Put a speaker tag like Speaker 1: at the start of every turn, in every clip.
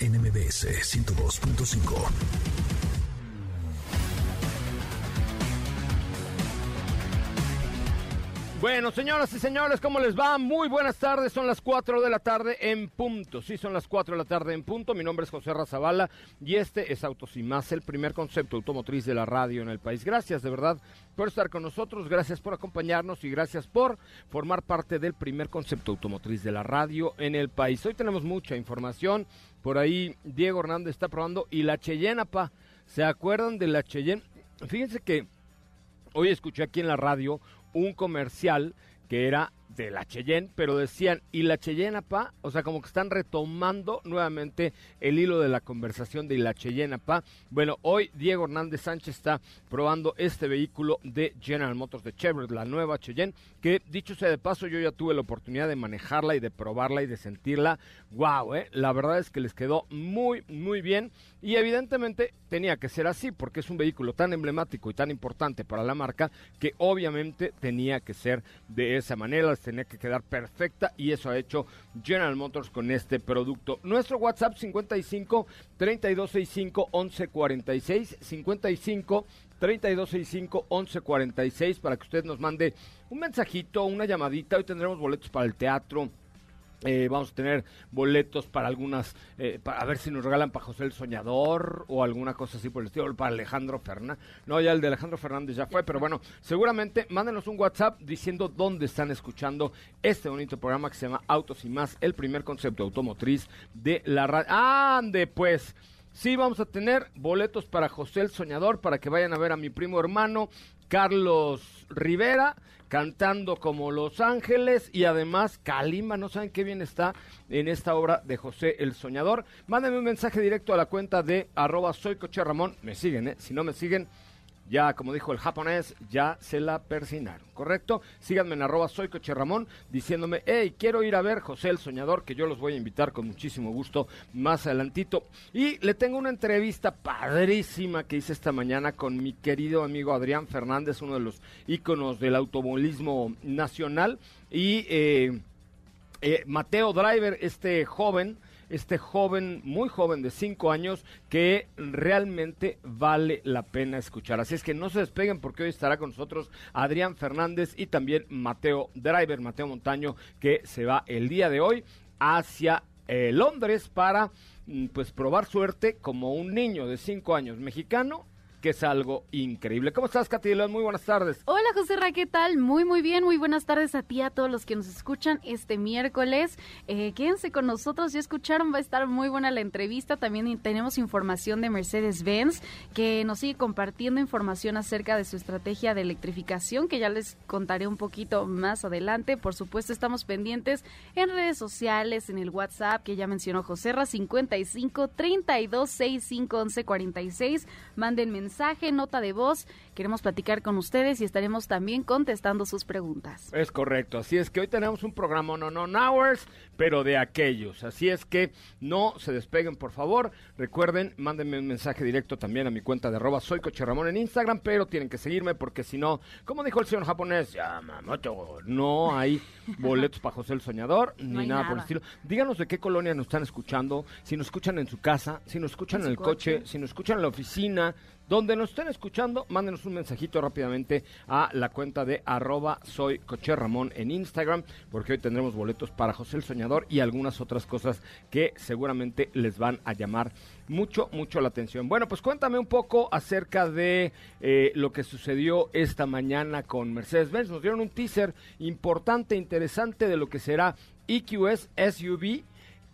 Speaker 1: NMBS 102.5.
Speaker 2: Bueno, señoras y señores, ¿cómo les va? Muy buenas tardes, son las 4 de la tarde en punto. Sí, son las 4 de la tarde en punto. Mi nombre es José Razabala y este es Autos y Más, el primer concepto automotriz de la radio en el país. Gracias, de verdad, por estar con nosotros, gracias por acompañarnos y gracias por formar parte del primer concepto automotriz de la radio en el país. Hoy tenemos mucha información. Por ahí Diego Hernández está probando y la Cheyenne, pa. ¿Se acuerdan de la Cheyenne? Fíjense que hoy escuché aquí en la radio un comercial que era de la Cheyenne, pero decían, ¿y la Cheyenne pa? O sea, como que están retomando nuevamente el hilo de la conversación de la Cheyenne pa. Bueno, hoy Diego Hernández Sánchez está probando este vehículo de General Motors de Chevrolet, la nueva Cheyenne, que dicho sea de paso, yo ya tuve la oportunidad de manejarla y de probarla y de sentirla. Wow, eh, la verdad es que les quedó muy, muy bien. Y evidentemente tenía que ser así, porque es un vehículo tan emblemático y tan importante para la marca que obviamente tenía que ser de esa manera tenía que quedar perfecta y eso ha hecho General Motors con este producto. Nuestro WhatsApp 55 3265 1146 55 3265 1146 para que usted nos mande un mensajito, una llamadita. Hoy tendremos boletos para el teatro eh, vamos a tener boletos para algunas, eh, para, a ver si nos regalan para José el Soñador o alguna cosa así por el estilo, para Alejandro Fernández. No, ya el de Alejandro Fernández ya fue, pero bueno, seguramente mándenos un WhatsApp diciendo dónde están escuchando este bonito programa que se llama Autos y Más, el primer concepto automotriz de la radio. ¡Ande pues! Sí, vamos a tener boletos para José el Soñador, para que vayan a ver a mi primo hermano Carlos Rivera cantando como Los Ángeles y además Calima, no saben qué bien está en esta obra de José el Soñador. Mándenme un mensaje directo a la cuenta de arroba soy Coche Ramón, me siguen, ¿eh? si no me siguen ya como dijo el japonés, ya se la persinaron, ¿correcto? Síganme en arroba soy Coche Ramón diciéndome, hey, quiero ir a ver José el Soñador, que yo los voy a invitar con muchísimo gusto más adelantito. Y le tengo una entrevista padrísima que hice esta mañana con mi querido amigo Adrián Fernández, uno de los íconos del automovilismo nacional, y eh, eh, Mateo Driver, este joven, este joven, muy joven de 5 años, que realmente vale la pena escuchar. Así es que no se despeguen porque hoy estará con nosotros Adrián Fernández y también Mateo Driver, Mateo Montaño, que se va el día de hoy hacia eh, Londres para mm, pues probar suerte como un niño de 5 años mexicano que es algo increíble. ¿Cómo estás, Katy Muy buenas tardes.
Speaker 3: Hola, José Ra, ¿qué tal? Muy, muy bien. Muy buenas tardes a ti, a todos los que nos escuchan este miércoles. Eh, quédense con nosotros. Ya escucharon, va a estar muy buena la entrevista. También tenemos información de Mercedes-Benz, que nos sigue compartiendo información acerca de su estrategia de electrificación, que ya les contaré un poquito más adelante. Por supuesto, estamos pendientes en redes sociales, en el WhatsApp, que ya mencionó José Ra, 55 32 65 11 46. Manden mensajes mensaje, nota de voz. Queremos platicar con ustedes y estaremos también contestando sus preguntas.
Speaker 2: Es correcto, así es que hoy tenemos un programa no no hours, pero de aquellos. Así es que no se despeguen, por favor. Recuerden, mándenme un mensaje directo también a mi cuenta de arroba soy Coche Ramón en Instagram, pero tienen que seguirme porque si no, como dijo el señor japonés, ya, no hay boletos para José el Soñador, ni nada, por el estilo. Díganos de qué colonia nos están escuchando, si nos escuchan en su casa, si nos escuchan en, el coche? si nos escuchan en la oficina, Donde nos estén escuchando, mándenos un mensajito rápidamente a la cuenta de arroba soy Ramón en Instagram, porque hoy tendremos boletos para José el Soñador y algunas otras cosas que seguramente les van a llamar mucho, mucho la atención. Bueno, pues cuéntame un poco acerca de eh, lo que sucedió esta mañana con Mercedes-Benz. Nos dieron un teaser importante, interesante de lo que será EQS SUV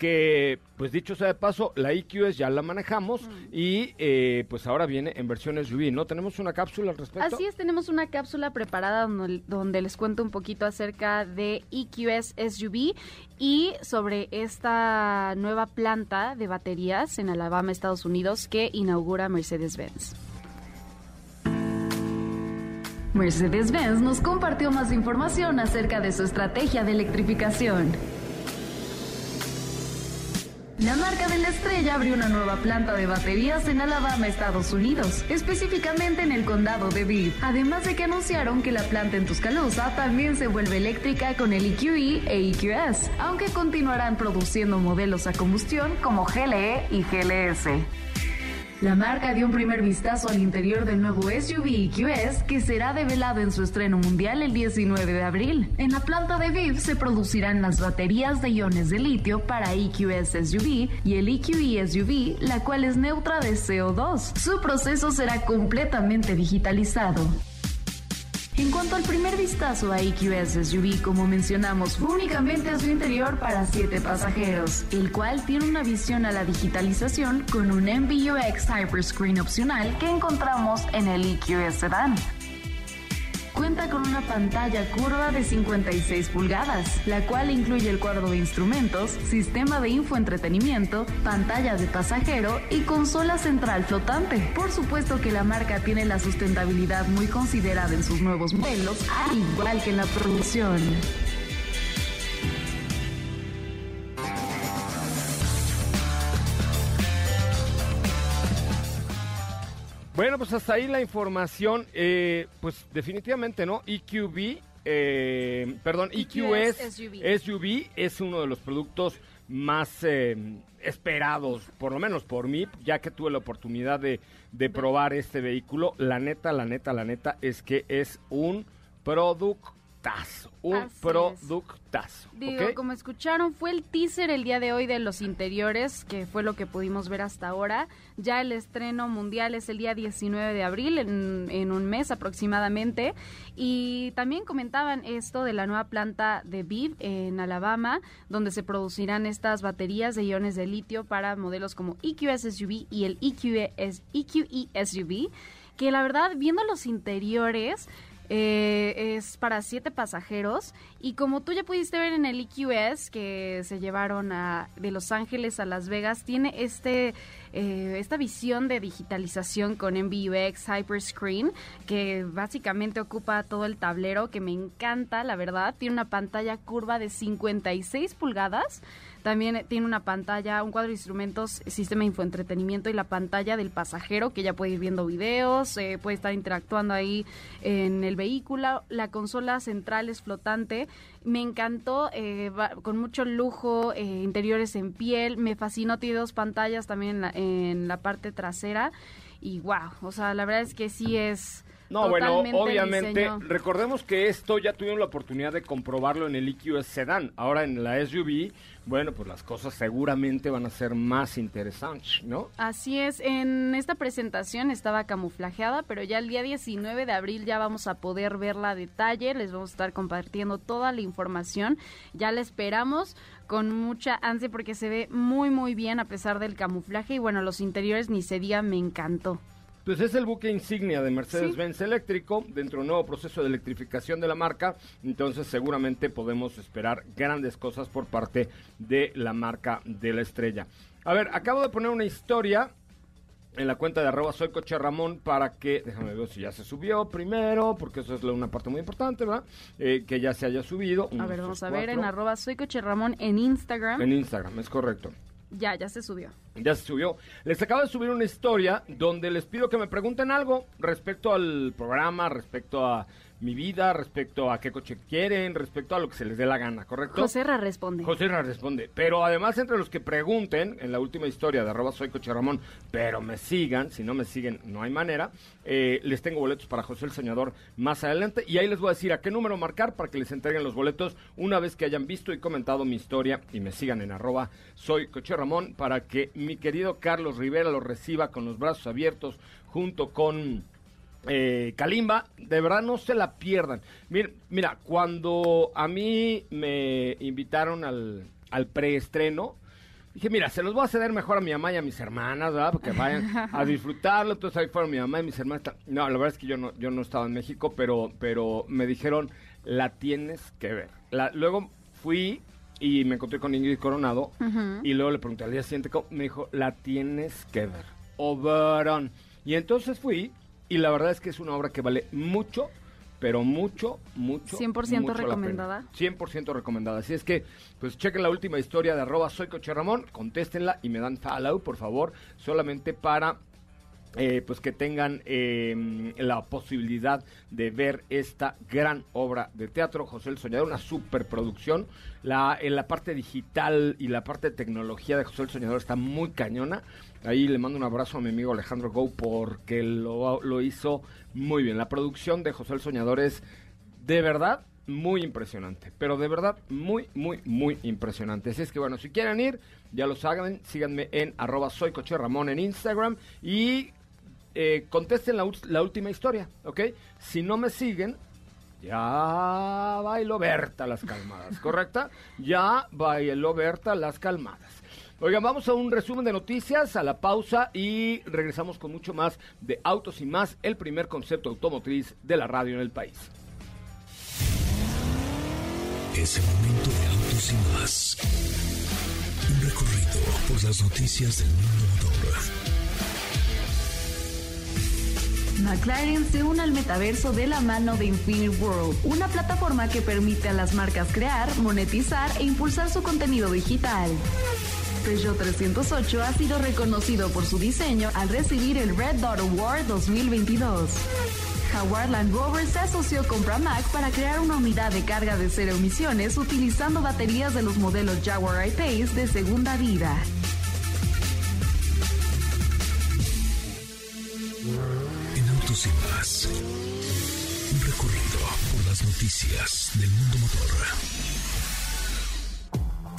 Speaker 2: que pues dicho sea de paso, la EQS ya la manejamos y eh, pues ahora viene en versiones SUV, ¿no? ¿Tenemos una cápsula al respecto?
Speaker 3: Así es, tenemos una cápsula preparada donde, donde les cuento un poquito acerca de EQS SUV y sobre esta nueva planta de baterías en Alabama, Estados Unidos, que inaugura Mercedes-Benz. Mercedes-Benz nos compartió más información acerca de su estrategia de electrificación. La marca de la estrella abrió una nueva planta de baterías en Alabama, Estados Unidos, específicamente en el condado de Bibb. Además de que anunciaron que la planta en Tuscaloosa también se vuelve eléctrica con el EQE e EQS, aunque continuarán produciendo modelos a combustión como GLE y GLS. La marca dio un primer vistazo al interior del nuevo SUV EQS que será develado en su estreno mundial el 19 de abril. En la planta de Viv se producirán las baterías de iones de litio para EQS SUV y el EQE SUV, la cual es neutra de CO2. Su proceso será completamente digitalizado. En cuanto al primer vistazo a EQS SUV, como mencionamos, únicamente a su interior para 7 pasajeros, el cual tiene una visión a la digitalización con un MBUX Hyperscreen opcional que encontramos en el EQS Sedan. Cuenta con una pantalla curva de 56 pulgadas, la cual incluye el cuadro de instrumentos, sistema de infoentretenimiento, pantalla de pasajero y consola central flotante. Por supuesto que la marca tiene la sustentabilidad muy considerada en sus nuevos modelos, al igual que en la producción.
Speaker 2: Bueno, pues hasta ahí la información. Eh, pues definitivamente, ¿no? EQB, eh, perdón, EQS,
Speaker 3: SUV.
Speaker 2: SUV es uno de los productos más eh, esperados, por lo menos por mí, ya que tuve la oportunidad de, de probar este vehículo. La neta, la neta, la neta es que es un productazo. Un
Speaker 3: Así es.
Speaker 2: productazo.
Speaker 3: Digo, como escucharon, fue el teaser el día de hoy de los interiores, que fue lo que pudimos ver hasta ahora. Ya el estreno mundial es el día 19 de abril, en, en un mes aproximadamente. Y también comentaban esto de la nueva planta de Viv en Alabama, donde se producirán estas baterías de iones de litio para modelos como EQS SUV y el EQE, EQE SUV, que la verdad, viendo los interiores, eh, es para siete pasajeros y como tú ya pudiste ver en el EQS que se llevaron a, de Los Ángeles a Las Vegas, tiene este eh, esta visión de digitalización con MBUX Hyperscreen que básicamente ocupa todo el tablero que me encanta, la verdad. Tiene una pantalla curva de 56 pulgadas. También eh, tiene una pantalla, un cuadro de instrumentos, sistema de infoentretenimiento y la pantalla del pasajero que ya puede ir viendo videos, eh, puede estar interactuando ahí en el vehículo. La consola central es flotante. Me encantó, eh, va- con mucho lujo, eh, interiores en piel. Me fascinó, tiene dos pantallas también en la, en la parte trasera. Y wow, o sea, la verdad es que sí es...
Speaker 2: No, bueno,
Speaker 3: totalmente el
Speaker 2: obviamente, recordemos que esto ya tuvimos la oportunidad de comprobarlo en el EQS Sedan. Ahora en la SUV, bueno, pues las cosas seguramente van a ser más interesantes, ¿no?
Speaker 3: Así es, en esta presentación estaba camuflajeada, pero ya el día 19 de abril ya vamos a poder verla a detalle, les vamos a estar compartiendo toda la información, ya la esperamos con mucha ansia porque se ve muy muy bien a pesar del camuflaje y bueno, los interiores ni se diga, me encantó.
Speaker 2: Pues es el buque insignia de Mercedes-Benz eléctrico dentro de un nuevo proceso de electrificación de la marca. Entonces seguramente podemos esperar grandes cosas por parte de la marca de la estrella. A ver, acabo de poner una historia en la cuenta de arroba soy coche Ramón para que, déjame ver si ya se subió primero, porque eso es una parte muy importante, ¿verdad? Eh, que ya se haya subido.
Speaker 3: A ver, vamos a ver en arroba soy coche Ramón en Instagram.
Speaker 2: En Instagram, es correcto.
Speaker 3: Ya, ya se subió.
Speaker 2: Ya se subió. Les acabo de subir una historia donde les pido que me pregunten algo respecto al programa, respecto a mi vida, respecto a qué coche quieren, respecto a lo que se les dé la gana, ¿correcto?
Speaker 3: José Ra responde.
Speaker 2: José Ra responde. Pero además, entre los que pregunten, en la última historia de arroba soy coche Ramón, pero me sigan, si no me siguen, no hay manera, eh, les tengo boletos para José el Soñador más adelante. Y ahí les voy a decir a qué número marcar para que les entreguen los boletos una vez que hayan visto y comentado mi historia y me sigan en arroba soy coche Ramón para que mi querido Carlos Rivera los reciba con los brazos abiertos junto con eh, Kalimba, de verdad no se la pierdan. Mira, mira cuando a mí me invitaron al, al preestreno, dije, mira, se los voy a ceder mejor a mi mamá y a mis hermanas, ¿verdad? Porque vayan a disfrutarlo. Entonces ahí fueron mi mamá y mis hermanas. No, la verdad es que yo no, yo no estaba en México, pero, pero me dijeron, la tienes que ver. La, luego fui y me encontré con Ingrid Coronado y luego le pregunté al día siguiente, me dijo, la tienes que ver. Oberon. Y entonces fui y la verdad es que es una obra que vale mucho, pero mucho, mucho.
Speaker 3: 100% recomendada.
Speaker 2: 100% recomendada. Así es que, pues chequen la última historia de arroba soy Coche Ramón, contéstenla y me dan follow, por favor, solamente para eh, pues que tengan eh, la posibilidad de ver esta gran obra de teatro, José el Soñador, una superproducción. La, en la parte digital y la parte de tecnología de José el Soñador está muy cañona. Ahí le mando un abrazo a mi amigo Alejandro Go porque lo, lo hizo muy bien. La producción de José el Soñador es de verdad muy impresionante, pero de verdad muy, muy, muy impresionante. Así es que bueno, si quieren ir, ya lo saben, síganme en arroba soy en Instagram y eh, contesten la, la, última historia, ¿ok? Si no me siguen, ya bailo Berta las calmadas, ¿correcta? Ya bailo Berta las calmadas. Oigan, vamos a un resumen de noticias, a la pausa y regresamos con mucho más de Autos y más, el primer concepto automotriz de la radio en el país.
Speaker 1: Es el momento de Autos y más. Un recorrido por las noticias del mundo motor
Speaker 4: McLaren se une al metaverso de la mano de Infinite World, una plataforma que permite a las marcas crear, monetizar e impulsar su contenido digital. Peugeot 308 ha sido reconocido por su diseño al recibir el Red Dot Award 2022. Jaguar Land Rover se asoció con Pramac para crear una unidad de carga de cero emisiones utilizando baterías de los modelos Jaguar I-Pace de segunda vida.
Speaker 1: y más. Un recorrido por las noticias del mundo motor.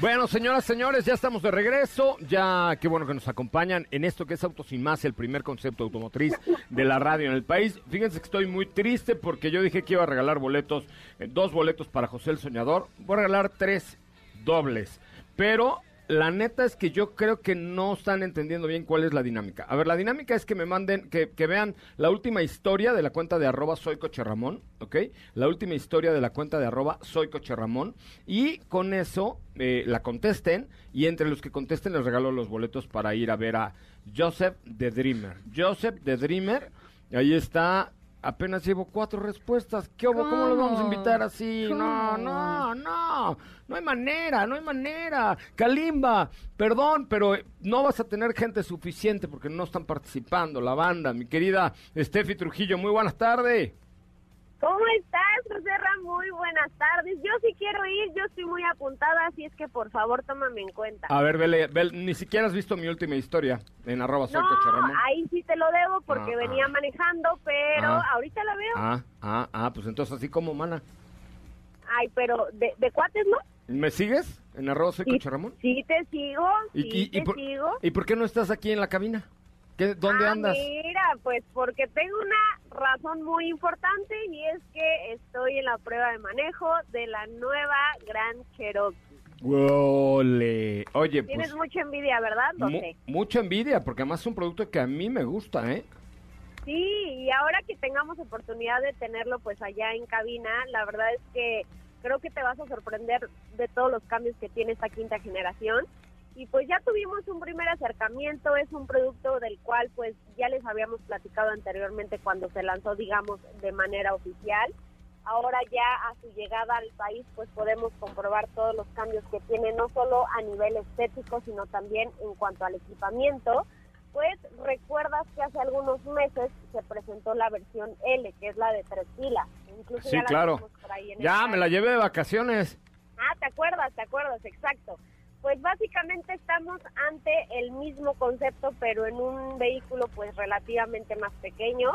Speaker 2: Bueno, señoras, señores, ya estamos de regreso. Ya, qué bueno que nos acompañan en esto que es Autos Sin Más, el primer concepto automotriz de la radio en el país. Fíjense que estoy muy triste porque yo dije que iba a regalar boletos, eh, dos boletos para José el Soñador. Voy a regalar tres dobles. Pero la neta es que yo creo que no están entendiendo bien cuál es la dinámica. A ver, la dinámica es que me manden, que, vean la última historia de la cuenta de arroba soy Ramón, ¿ok? La última historia de la cuenta de arroba soy Ramón. Y con eso eh, la contesten y entre los que contesten les regalo los boletos para ir a ver a Joseph the Dreamer. Joseph the Dreamer, ahí está Apenas llevo cuatro respuestas. ¿Qué ¿Cómo, ¿Cómo lo vamos a invitar así? No, no, no. No hay manera, no hay manera. Kalimba, perdón, pero no vas a tener gente suficiente porque no están participando la banda. Mi querida Steffi Trujillo, muy buenas tardes.
Speaker 5: ¿Cómo estás, José Muy buenas tardes. Yo sí quiero ir, yo estoy muy apuntada, así es que por favor tómame en cuenta.
Speaker 2: A ver, Bele, ni siquiera has visto mi última historia en arroba
Speaker 5: no, ahí sí te lo debo porque ah, venía ah. manejando, pero ah. ahorita la veo.
Speaker 2: Ah, ah, ah, pues entonces así como, mana.
Speaker 5: Ay, pero de, de cuates, ¿no?
Speaker 2: ¿Me sigues en arroba soy
Speaker 5: sí, Ramón? Sí te sigo, sí te sigo.
Speaker 2: ¿Y por qué no estás aquí en la cabina? ¿Dónde andas?
Speaker 5: Mira, pues porque tengo una razón muy importante y es que estoy en la prueba de manejo de la nueva Gran Cherokee.
Speaker 2: ¡Ole! Oye,
Speaker 5: Tienes pues, mucha envidia, ¿verdad? No sé.
Speaker 2: Mucha envidia, porque además es un producto que a mí me gusta, ¿eh?
Speaker 5: Sí, y ahora que tengamos oportunidad de tenerlo pues allá en cabina, la verdad es que creo que te vas a sorprender de todos los cambios que tiene esta quinta generación. Y pues ya tuvimos un primer acercamiento, es un producto del cual pues ya les habíamos platicado anteriormente cuando se lanzó, digamos, de manera oficial. Ahora ya a su llegada al país pues podemos comprobar todos los cambios que tiene, no solo a nivel estético, sino también en cuanto al equipamiento. Pues recuerdas que hace algunos meses se presentó la versión L, que es la de tres filas. Incluso
Speaker 2: Sí,
Speaker 5: ya la
Speaker 2: claro.
Speaker 5: tenemos por ahí en el
Speaker 2: Ya, me la llevé de vacaciones.
Speaker 5: Ah, te acuerdas, te acuerdas, exacto. Pues básicamente estamos ante el mismo concepto, pero en un vehículo pues relativamente más pequeño.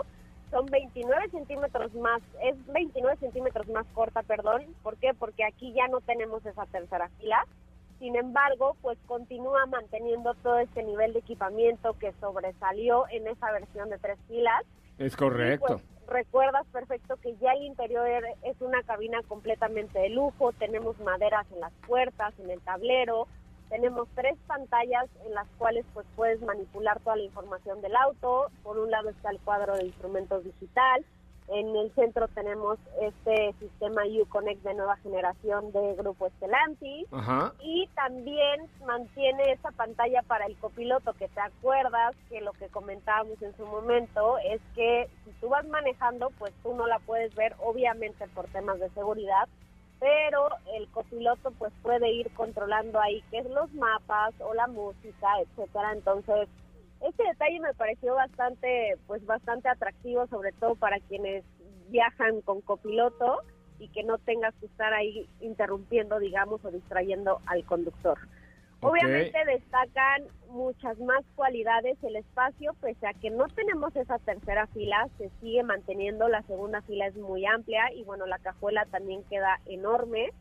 Speaker 5: Son 29 centímetros más, es 29 centímetros más corta, perdón. ¿Por qué? Porque aquí ya no tenemos esa tercera fila. Sin embargo, pues continúa manteniendo todo este nivel de equipamiento que sobresalió en esa versión de tres filas.
Speaker 2: Es correcto.
Speaker 5: Recuerdas perfecto que ya el interior es una cabina completamente de lujo, tenemos maderas en las puertas, en el tablero, tenemos tres pantallas en las cuales pues puedes manipular toda la información del auto. Por un lado está el cuadro de instrumentos digital, en el centro tenemos este sistema Uconnect de nueva generación de Grupo Stellantis
Speaker 2: Ajá.
Speaker 5: y también mantiene esa pantalla para el copiloto que te acuerdas que lo que comentábamos en su momento es que si tú vas manejando pues tú no la puedes ver obviamente por temas de seguridad pero el copiloto pues puede ir controlando ahí qué es los mapas o la música etcétera entonces este detalle me pareció bastante pues bastante atractivo sobre todo para quienes viajan con copiloto y que no tengas que estar ahí interrumpiendo, digamos, o distrayendo al conductor. Obviamente destacan muchas más cualidades el espacio, pese a que no tenemos esa tercera fila, se sigue manteniendo, la segunda fila es muy amplia y bueno, la cajuela también queda enorme.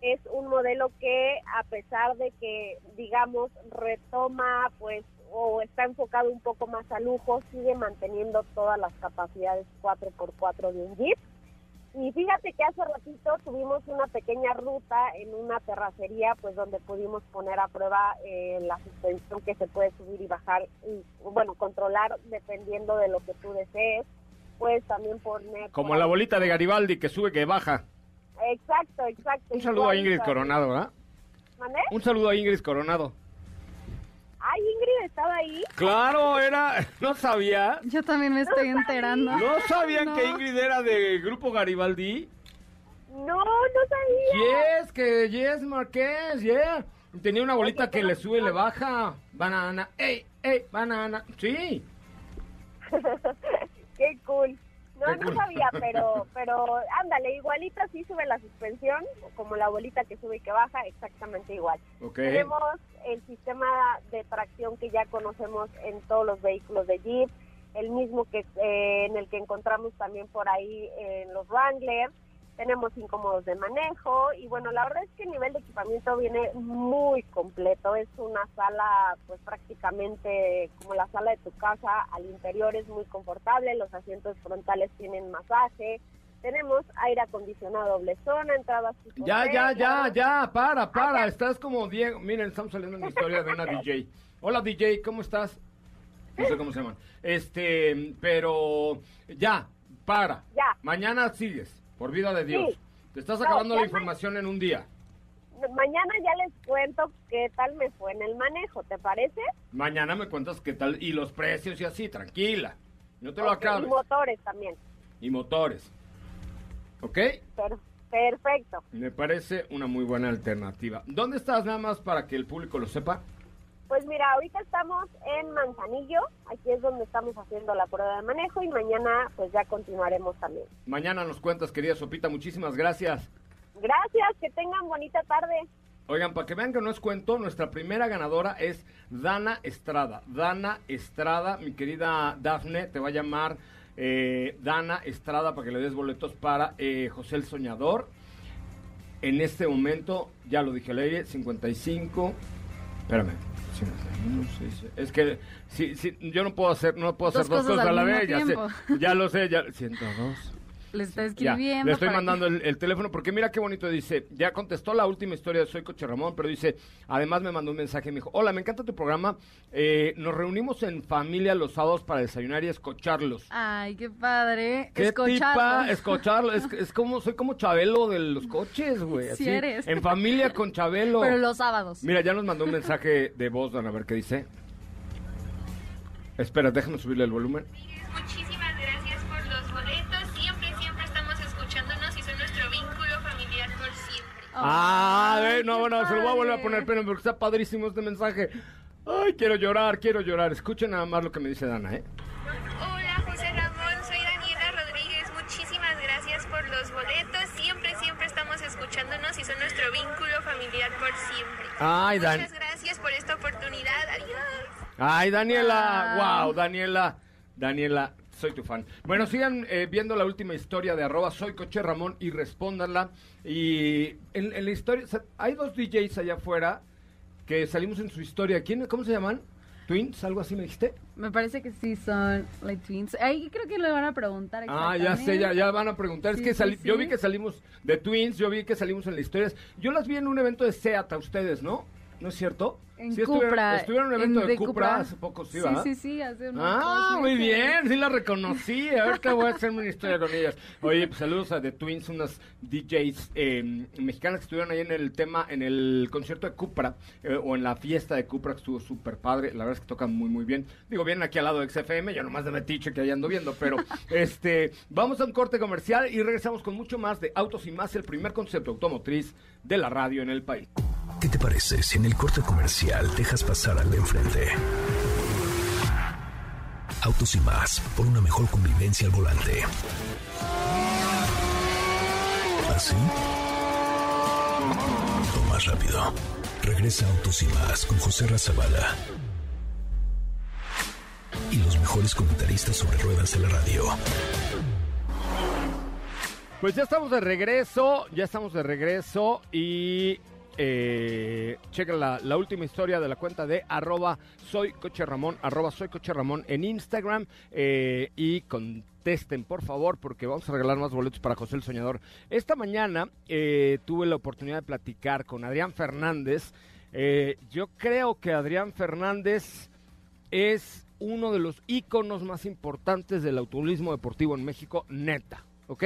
Speaker 5: Es un modelo que a pesar de que, digamos, retoma pues o está enfocado un poco más a lujo, sigue manteniendo todas las capacidades 4x4 de un Jeep. Y fíjate que hace ratito tuvimos una pequeña ruta en una terracería, pues donde pudimos poner a prueba eh, la suspensión que se puede subir y bajar, y, bueno, controlar dependiendo de lo que tú desees. Puedes también poner...
Speaker 2: Como
Speaker 5: por
Speaker 2: la bolita de Garibaldi que sube que baja.
Speaker 5: Exacto, exacto.
Speaker 2: Un saludo a Ingrid. Coronado, ¿verdad?
Speaker 5: ¿Mandé?
Speaker 2: Un saludo a Ingrid Coronado.
Speaker 5: Ay, Ingrid estaba ahí.
Speaker 2: Claro, era. No sabía.
Speaker 3: Yo también me estoy enterando.
Speaker 2: ¿No sabían
Speaker 3: No.
Speaker 2: que Ingrid era de Grupo Garibaldi?
Speaker 5: No, no sabía.
Speaker 2: Yes, que Yes Marqués, yeah. Tenía una bolita que le sube y le baja. Banana, ey, ey, banana. Sí.
Speaker 5: Qué cool. No, no sabía, pero, pero ándale, igualita sí sube la suspensión, como la bolita que sube y que baja, exactamente igual. Tenemos el sistema de tracción que ya conocemos en todos los vehículos de Jeep, el mismo que eh, en el que encontramos también por ahí en los Wrangler. Tenemos cinco modos de manejo y bueno, la verdad es que el nivel de equipamiento viene muy completo. Es una sala pues prácticamente como la sala de tu casa. Al interior es muy confortable, los asientos frontales tienen masaje. Tenemos aire acondicionado doble zona, entradas
Speaker 2: Ya, ya, ya, ya, para, para. Estás como Diego. Miren, estamos saliendo en la historia de una DJ. Hola, DJ, ¿cómo estás? No sé cómo se llaman. Este, pero ya, para.
Speaker 5: Ya.
Speaker 2: Mañana sigues, por vida de Dios.
Speaker 5: Sí.
Speaker 2: Te estás acabando la
Speaker 5: ma-
Speaker 2: información en un día.
Speaker 5: Mañana ya les cuento qué tal me fue en el manejo, ¿te parece?
Speaker 2: Mañana me cuentas qué tal y los precios y así, tranquila. No te lo acabes.
Speaker 5: Y motores también.
Speaker 2: Y motores. ¿Ok?
Speaker 5: Pero, perfecto.
Speaker 2: Me parece una muy buena alternativa. ¿Dónde estás nada más para que el público lo sepa?
Speaker 5: Pues mira, ahorita estamos en Manzanillo, aquí es donde estamos haciendo la prueba de manejo y mañana pues ya continuaremos también.
Speaker 2: Mañana nos cuentas, querida Sopita. Muchísimas gracias.
Speaker 5: Gracias, que tengan bonita tarde.
Speaker 2: Oigan, para que vean que no es cuento, nuestra primera ganadora es Dana Estrada. Dana Estrada, mi querida Dafne, te va a llamar eh, Dana Estrada para que le des boletos para eh, José el Soñador. En este momento, ya lo dije al aire, 55. Espérame. 51, sí, sí. Es que sí, sí, yo no puedo hacer, no puedo
Speaker 3: Dos
Speaker 2: hacer dos
Speaker 3: cosas
Speaker 2: a la vez. Ya, sé, ya lo sé, ya. 102.
Speaker 3: Le está
Speaker 2: Ya,
Speaker 3: escribiendo.
Speaker 2: le estoy
Speaker 3: que-
Speaker 2: mandando el, el teléfono porque mira qué bonito dice. Ya contestó la última historia de Soy Coche Ramón, pero dice, además me mandó un mensaje y me dijo, hola, me encanta tu programa. Eh, nos reunimos en familia los sábados para desayunar y escucharlos.
Speaker 3: Ay, qué padre.
Speaker 2: ¿Qué
Speaker 3: Escucharlo.
Speaker 2: tipa? Escucharlo. Es, es como, soy como Chabelo de los coches, güey.
Speaker 3: Sí
Speaker 2: así,
Speaker 3: eres.
Speaker 2: En familia con Chabelo.
Speaker 3: Pero los sábados.
Speaker 2: Mira, ya nos mandó un mensaje de voz, Dan, a ver qué dice. Espera, déjame subirle el volumen.
Speaker 6: Muchísimas gracias por los boletos. Siempre, siempre estamos escuchándonos y son nuestro vínculo familiar por siempre.
Speaker 2: Ah,
Speaker 3: Ay,
Speaker 2: ve, no, bueno, se lo voy a volver a poner, pero porque está padrísimo este mensaje. Ay, quiero llorar, quiero llorar. Escuchen nada más lo que me dice Dana, ¿eh?
Speaker 6: Hola, José Ramón. Soy Daniela Rodríguez. Muchísimas gracias por los boletos. Siempre, siempre estamos escuchándonos y son nuestro vínculo familiar por siempre.
Speaker 2: Ay, Dan.
Speaker 6: Muchas gracias por esta oportunidad. Adiós.
Speaker 2: Ay, Daniela,
Speaker 3: Ah.
Speaker 2: wow, Daniela, Daniela, soy tu fan. Bueno, sigan eh, viendo la última historia de arroba soy coche Ramón y respóndanla. Y en, en la historia, o sea, hay dos DJs allá afuera que salimos en su historia. ¿Quién, ¿Cómo se llaman? ¿Twins? ¿Algo así me dijiste?
Speaker 3: Me parece que sí son like twins. Ahí creo que le van a preguntar
Speaker 2: Ah, ya sé, ya, ya van a preguntar.
Speaker 3: Sí,
Speaker 2: es que
Speaker 3: sí,
Speaker 2: sali- yo
Speaker 3: sí.
Speaker 2: vi que salimos de Twins, yo vi que salimos en las historias. Yo las vi en un evento de SEAT a ustedes, ¿no? ¿No es cierto?
Speaker 3: En
Speaker 2: Sí,
Speaker 3: Cupra.
Speaker 2: Estuvieron en un evento
Speaker 3: en-
Speaker 2: de, Cupra, hace poco, sí,
Speaker 3: Sí,
Speaker 2: ¿verdad?
Speaker 3: sí, sí, hace unos
Speaker 2: Ah, muy bien, sí la reconocí. Ahorita voy a hacer una historia con ellas. Oye, pues saludos a The Twins, unas DJs eh, mexicanas que estuvieron ahí en el tema, en el concierto de Cupra, eh, o en la fiesta de Cupra, que estuvo súper padre. La verdad es que tocan muy, muy bien. Digo, vienen aquí al lado de XFM, yo nomás de metiche que ahí ando viendo, pero este, vamos a un corte comercial y regresamos con mucho más de Autos y Más, el primer concepto automotriz de la radio en el país.
Speaker 1: ¿Qué te parece si en el corte comercial dejas pasar al de enfrente? Autos y más, por una mejor convivencia al volante. ¿Así? O más rápido. Regresa Autos y más con José Razabala. Y los mejores comentaristas sobre ruedas de la radio.
Speaker 2: Pues ya estamos de regreso, ya estamos de regreso y eh, chequen la, última historia de la cuenta de arroba soy en Instagram eh, y contesten por favor porque vamos a regalar más boletos para José el Soñador. Esta mañana eh, tuve la oportunidad de platicar con Adrián Fernández. Yo creo que Adrián Fernández es uno de los íconos más importantes del automovilismo deportivo en México, neta, ¿ok?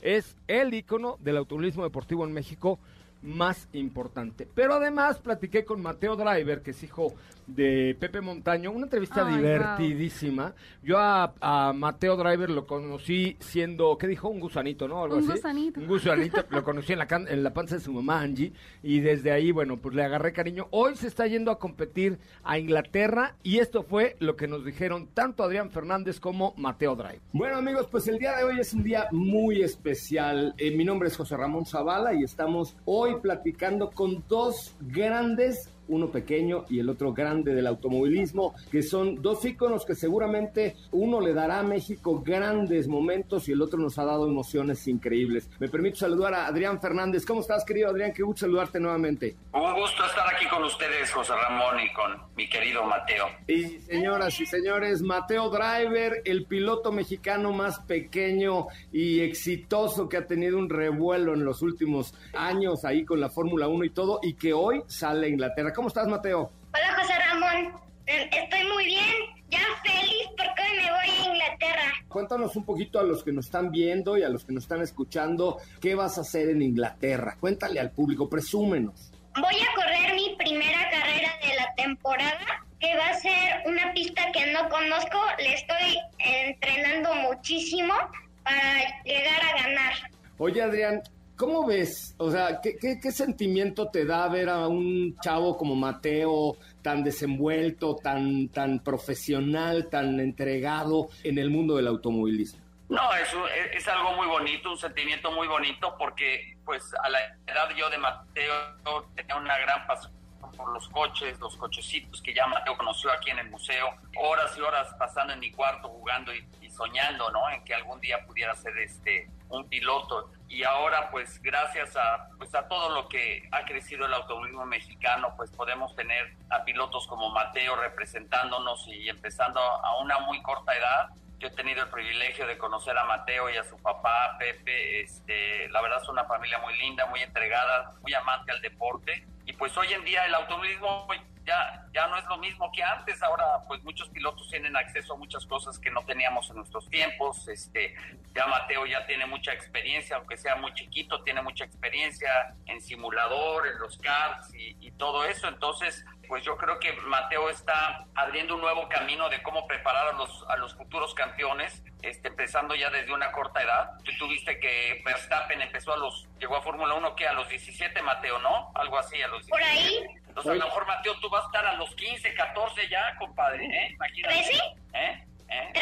Speaker 2: Es el ícono del automovilismo deportivo en México más importante. Pero además platiqué con Mateo Driver, que es hijo de Pepe Montaño, una entrevista
Speaker 3: Ay,
Speaker 2: divertidísima. Yo a, a Mateo Driver lo conocí siendo, ¿qué dijo? Un gusanito, ¿no? Algo
Speaker 3: Un
Speaker 2: así.
Speaker 3: gusanito.
Speaker 2: Un gusanito, lo conocí en la, can- en la panza de su mamá Angie y desde ahí, bueno, pues le agarré cariño. Hoy se está yendo a competir a Inglaterra y esto fue lo que nos dijeron tanto Adrián Fernández como Mateo Driver. Bueno amigos, pues el día de hoy es un día muy especial. Eh, mi nombre es José Ramón Zavala y estamos hoy platicando con dos grandes uno pequeño y el otro grande del automovilismo, que son dos íconos que seguramente uno le dará a México grandes momentos y el otro nos ha dado emociones increíbles. Me permito saludar a Adrián Fernández. ¿Cómo estás, querido Adrián? Qué gusto saludarte nuevamente.
Speaker 7: Un gusto estar aquí con ustedes, José Ramón, y con mi querido Mateo.
Speaker 2: Y señoras y señores, Mateo Driver, el piloto mexicano más pequeño y exitoso que ha tenido un revuelo en los últimos años ahí con la Fórmula 1 y todo, y que hoy sale a Inglaterra. ¿Cómo estás, Mateo?
Speaker 8: Hola José Ramón, Eh, estoy muy bien, ya feliz porque hoy me voy a Inglaterra.
Speaker 2: Cuéntanos un poquito a los que nos están viendo y a los que nos están escuchando, ¿qué vas a hacer en Inglaterra? Cuéntale al público, presúmenos.
Speaker 8: Voy a correr mi primera carrera de la temporada, que va a ser una pista que no conozco, le estoy entrenando muchísimo para llegar a ganar.
Speaker 2: Oye, Adrián, ¿cómo ves? O sea, ¿qué, qué, sentimiento te da ver a un chavo como Mateo tan desenvuelto, tan, tan profesional, tan entregado en el mundo del automovilismo?
Speaker 7: No, es, es algo muy bonito, un sentimiento muy bonito, porque pues a la edad yo de Mateo tenía una gran pasión por los coches, los cochecitos que ya Mateo conoció aquí en el museo, horas y horas pasando en mi cuarto jugando y soñando, ¿no? En que algún día pudiera ser este un piloto. Y ahora, pues gracias a pues a todo lo que ha crecido el automovilismo mexicano, pues podemos tener a pilotos como Mateo representándonos y empezando a una muy corta edad Yo he tenido el privilegio de conocer a Mateo y a su papá, Pepe. Este, la verdad es una familia muy linda, muy entregada, muy amante al deporte. Y pues hoy en día el automovilismo ya, no es lo mismo que antes. Ahora, pues muchos pilotos tienen acceso a muchas cosas que no teníamos en nuestros tiempos. Este, ya Mateo ya tiene mucha experiencia, aunque sea muy chiquito, tiene mucha experiencia en simulador, en los karts y, y todo eso. Entonces, pues yo creo que Mateo está abriendo un nuevo camino de cómo preparar a los, a los futuros campeones, este, empezando ya desde una corta edad. Tú tuviste que Verstappen empezó a los, llegó a Fórmula 1 que a los 17, Mateo, ¿no? Algo así, a los 17.
Speaker 8: Por ahí.
Speaker 7: Entonces a lo mejor Mateo tú vas a estar a los 15, 14 ya, compadre, ¿eh? Imagínate.
Speaker 8: ¿13?
Speaker 7: ¿Eh? ¿Eh?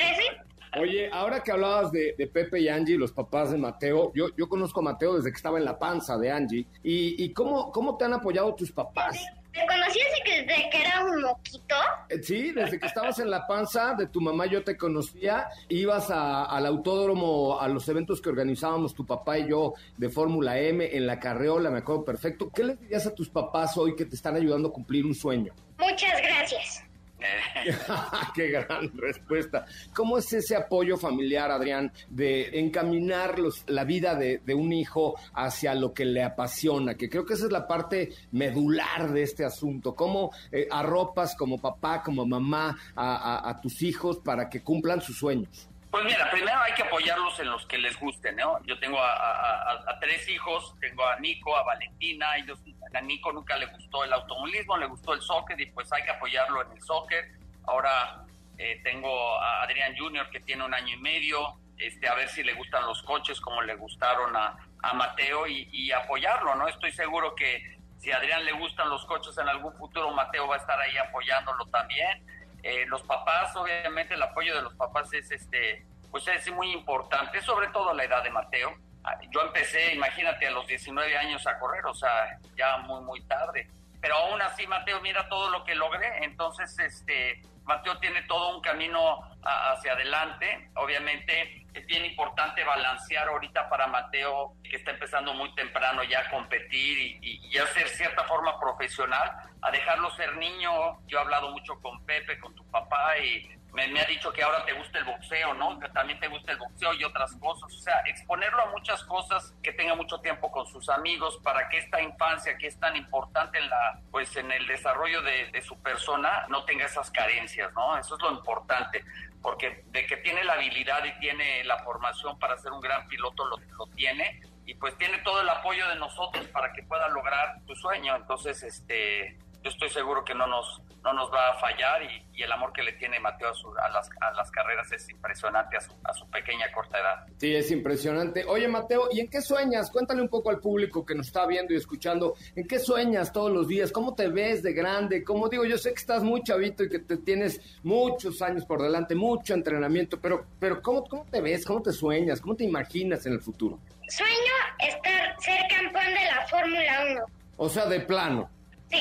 Speaker 8: ¿13?
Speaker 9: Oye, ahora que hablabas de, de, Pepe y Angie, los papás de Mateo, yo, yo conozco a Mateo desde que estaba en la panza de Angie. ¿Y, y cómo, cómo te han apoyado tus papás?
Speaker 8: ¿Te conocí desde que era un moquito?
Speaker 9: Eh, Sí, desde que estabas en la panza de tu mamá yo te conocía, ibas a- al autódromo, a los eventos que organizábamos tu papá y yo de Fórmula M en la carreola, me acuerdo perfecto. ¿Qué les dirías a tus papás hoy que te están ayudando a cumplir un sueño?
Speaker 8: Muchas gracias.
Speaker 9: ¡Qué gran respuesta! ¿Cómo es ese apoyo familiar, Adrián, de encaminar los- la vida de, un hijo hacia lo que le apasiona? Que creo que esa es la parte medular de este asunto. ¿Cómo eh, arropas como papá, como mamá a tus hijos para que cumplan sus sueños?
Speaker 7: Pues mira, primero hay que apoyarlos en los que les guste, ¿no? Yo tengo a, a- tres hijos, tengo a Nico, a Valentina, ellos, a Nico nunca le gustó el automovilismo, le gustó el soccer y pues hay que apoyarlo en el soccer. Ahora eh, tengo a Adrián Junior que tiene un año y medio, este, a ver si le gustan los coches como le gustaron a, a Mateo y, y apoyarlo, ¿no? Estoy seguro que si a Adrián le gustan los coches en algún futuro, Mateo va a estar ahí apoyándolo también. Eh, los papás, obviamente, el apoyo de los papás es este, pues es muy importante, sobre todo la edad de Mateo. Ah, Yo empecé, imagínate, a los 19 años a correr, o sea, ya muy, muy tarde. Pero aún así, Mateo, mira todo lo que logré. Entonces, este, Mateo tiene todo un camino hacia adelante. Obviamente, es bien importante balancear ahorita para Mateo, que está empezando muy temprano ya a competir y, y, y a ser cierta forma profesional, a dejarlo ser niño. Yo he hablado mucho con Pepe, con tu papá, y me, ha dicho que ahora te gusta el boxeo, ¿no? Que también te gusta el boxeo y otras cosas. O sea, exponerlo a muchas cosas, que tenga mucho tiempo con sus amigos, para que esta infancia, que es tan importante en la, pues en el desarrollo de, su persona, no tenga esas carencias, ¿no? Eso es lo importante. Porque de que tiene la habilidad y tiene la formación para ser un gran piloto, lo, lo tiene. Y pues tiene todo el apoyo de nosotros para que pueda lograr su sueño. Entonces, este, yo estoy seguro que no nos, no nos va a fallar y, y el amor que le tiene Mateo a, su- a las, a las carreras es impresionante a su, a su pequeña corta edad.
Speaker 9: Sí, es impresionante. Oye, Mateo, ¿y en qué sueñas? Cuéntale un poco al público que nos está viendo y escuchando. ¿En qué sueñas todos los días? ¿Cómo te ves de grande? ¿Cómo digo? Yo sé que estás muy chavito y que te tienes muchos años por delante, mucho entrenamiento, pero, pero ¿cómo, ¿cómo te ves? ¿Cómo te sueñas? ¿Cómo te imaginas en el futuro?
Speaker 8: Sueño estar, ser campeón de la Fórmula 1.
Speaker 9: O sea, de plano.
Speaker 8: Sí.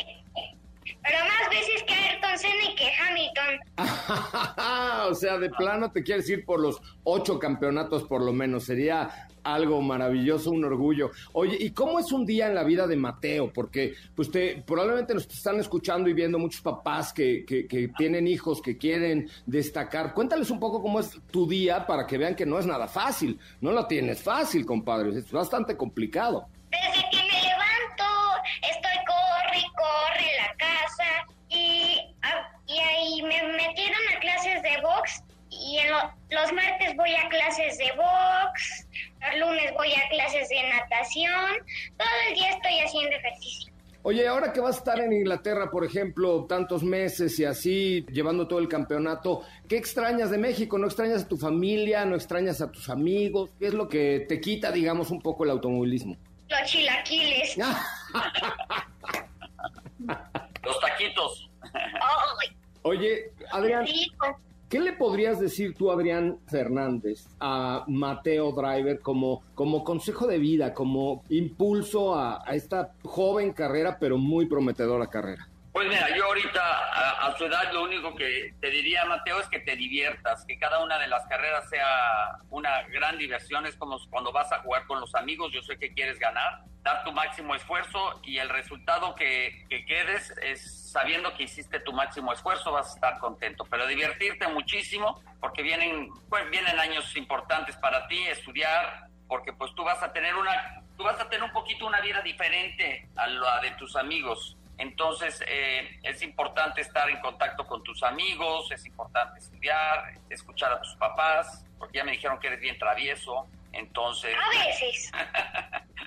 Speaker 8: Pero más veces que Ayrton Senna y que Hamilton.
Speaker 9: o sea, de plano te quieres ir por los ocho campeonatos por lo menos. Sería algo maravilloso, un orgullo. Oye, ¿y cómo es un día en la vida de Mateo? Porque pues te, probablemente nos están escuchando y viendo muchos papás que, que, que tienen hijos, que quieren destacar. Cuéntales un poco cómo es tu día para que vean que no es nada fácil. No lo tienes fácil, compadre. Es bastante complicado.
Speaker 8: Desde que lo- los martes voy a clases de box. Los lunes voy a clases de natación. Todo el día estoy haciendo ejercicio.
Speaker 9: Oye, ahora que vas a estar en Inglaterra, por ejemplo, tantos meses y así, llevando todo el campeonato, ¿qué extrañas de México? ¿No extrañas a tu familia? ¿No extrañas a tus amigos? ¿Qué es lo que te quita, digamos, un poco el automovilismo?
Speaker 8: Los chilaquiles.
Speaker 7: Los taquitos.
Speaker 8: ¡Ay,
Speaker 9: Oye, Adrián! ¿Qué le podrías decir tú, Adrián Fernández, a Mateo Driver como, como consejo de vida, como impulso a, a esta joven carrera, pero muy prometedora carrera?
Speaker 7: Pues mira, yo ahorita a, a, su edad lo único que te diría, Mateo, es que te diviertas, que cada una de las carreras sea una gran diversión. Es como cuando vas a jugar con los amigos, yo sé que quieres ganar, dar tu máximo esfuerzo y el resultado que, que quedes es sabiendo que hiciste tu máximo esfuerzo, vas a estar contento. Pero divertirte muchísimo porque vienen, pues, vienen años importantes para ti, estudiar, porque pues tú vas a tener una, tú vas a tener un poquito una vida diferente a la de tus amigos entonces, eh, es importante estar en contacto con tus amigos, es importante estudiar, escuchar a tus papás, porque ya me dijeron que eres bien travieso. Entonces.
Speaker 8: A veces.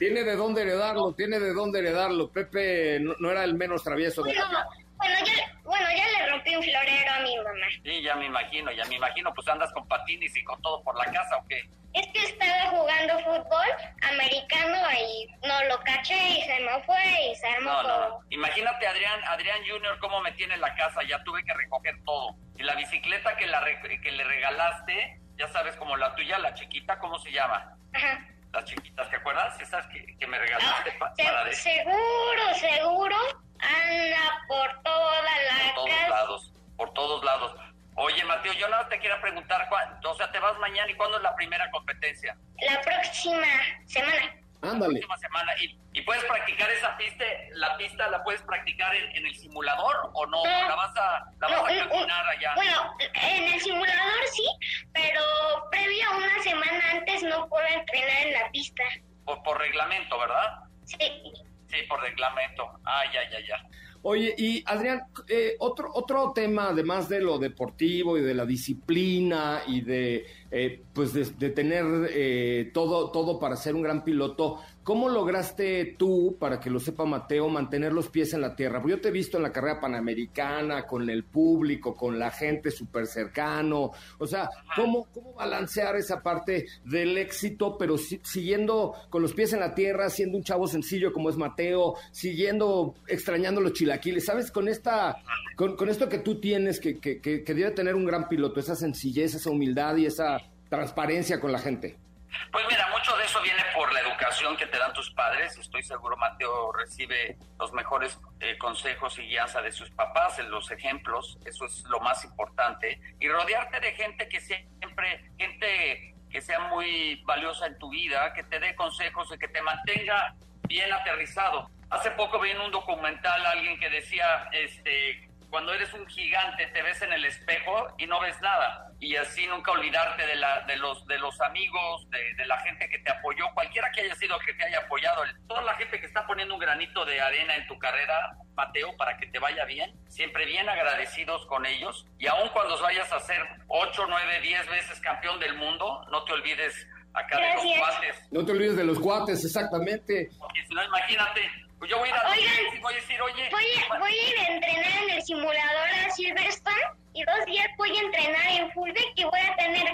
Speaker 9: tiene de dónde heredarlo, tiene de dónde heredarlo. Pepe no, era el menos travieso
Speaker 8: de bueno, bueno, ya, bueno, ya le rompí un florero a mi mamá.
Speaker 7: Sí, ya me imagino, ya me imagino. Pues andas con patines y con todo por la casa, ¿o qué?
Speaker 8: Es que estaba jugando fútbol americano y no lo caché y se me fue y se armó no, todo.
Speaker 7: Imagínate Adrián, Adrián Junior cómo me tiene en la casa, ya tuve que recoger todo. Y la bicicleta que, la que le regalaste, ya sabes, como la tuya, la chiquita, ¿cómo se llama?
Speaker 8: Ajá.
Speaker 7: Las chiquitas, ¿te acuerdas? Esas que, que me regalaste
Speaker 8: ah, para de... Seguro, seguro, anda por toda la
Speaker 7: Por todos lados, por todos lados. Oye, Mateo, yo nada te quiero preguntar, o sea, te vas mañana y cuándo es la primera competencia?
Speaker 8: La próxima semana.
Speaker 9: Ándale.
Speaker 7: La próxima semana. ¿Y, puedes practicar esa pista, la pista la puedes practicar en, el simulador o no? ¿La vas a, la vas a caminar allá?
Speaker 8: Bueno, en el simulador sí, pero previo a una semana antes no puedo entrenar en la pista.
Speaker 7: Por, por reglamento, ¿verdad?
Speaker 8: Sí.
Speaker 7: Sí, por reglamento. Ah, ya, ya, ya.
Speaker 9: Oye, y Adrián, eh, otro, otro tema, además de lo deportivo y de la disciplina y de, eh, pues de, tener eh, todo, todo para ser un gran piloto, ¿Cómo lograste tú, para que lo sepa Mateo, mantener los pies en la tierra? Porque yo te he visto en la carrera panamericana, con el público, con la gente súper cercano. O sea, ¿cómo, ¿cómo balancear esa parte del éxito, pero siguiendo con los pies en la tierra, siendo un chavo sencillo como es Mateo, siguiendo extrañando los chilaquiles? ¿Sabes? Con esta, con, con esto que tú tienes, que, que, que, que debe tener un gran piloto, esa sencillez, esa humildad y esa transparencia con la gente.
Speaker 7: Pues mira, mucho de eso viene por la educación que te dan tus padres. Estoy seguro Mateo recibe los mejores eh, consejos y guianza de sus papás, en los ejemplos, eso es lo más importante. Y rodearte de gente que siempre, gente que sea muy valiosa en tu vida, que te dé consejos y que te mantenga bien aterrizado. Hace poco vi en un documental alguien que decía, este, cuando eres un gigante te ves en el espejo y no ves nada. Y así nunca olvidarte de, la, de, los, de los amigos, de, la gente que te apoyó, cualquiera que haya sido que te haya apoyado, toda la gente que está poniendo un granito de arena en tu carrera, Mateo, para que te vaya bien, siempre bien agradecidos con ellos. Y aun cuando vayas a ser 8, 9, 10 veces campeón del mundo, no te olvides acá de los cuates.
Speaker 9: No te olvides de los cuates, exactamente.
Speaker 7: Porque si no, imagínate, pues yo voy a ir a,
Speaker 8: Oigan,
Speaker 7: voy a decir, oye.
Speaker 8: Voy a, voy a ir a entrenar en el simulador a Silverstone y dos días voy a entrenar en Fullback y voy a tener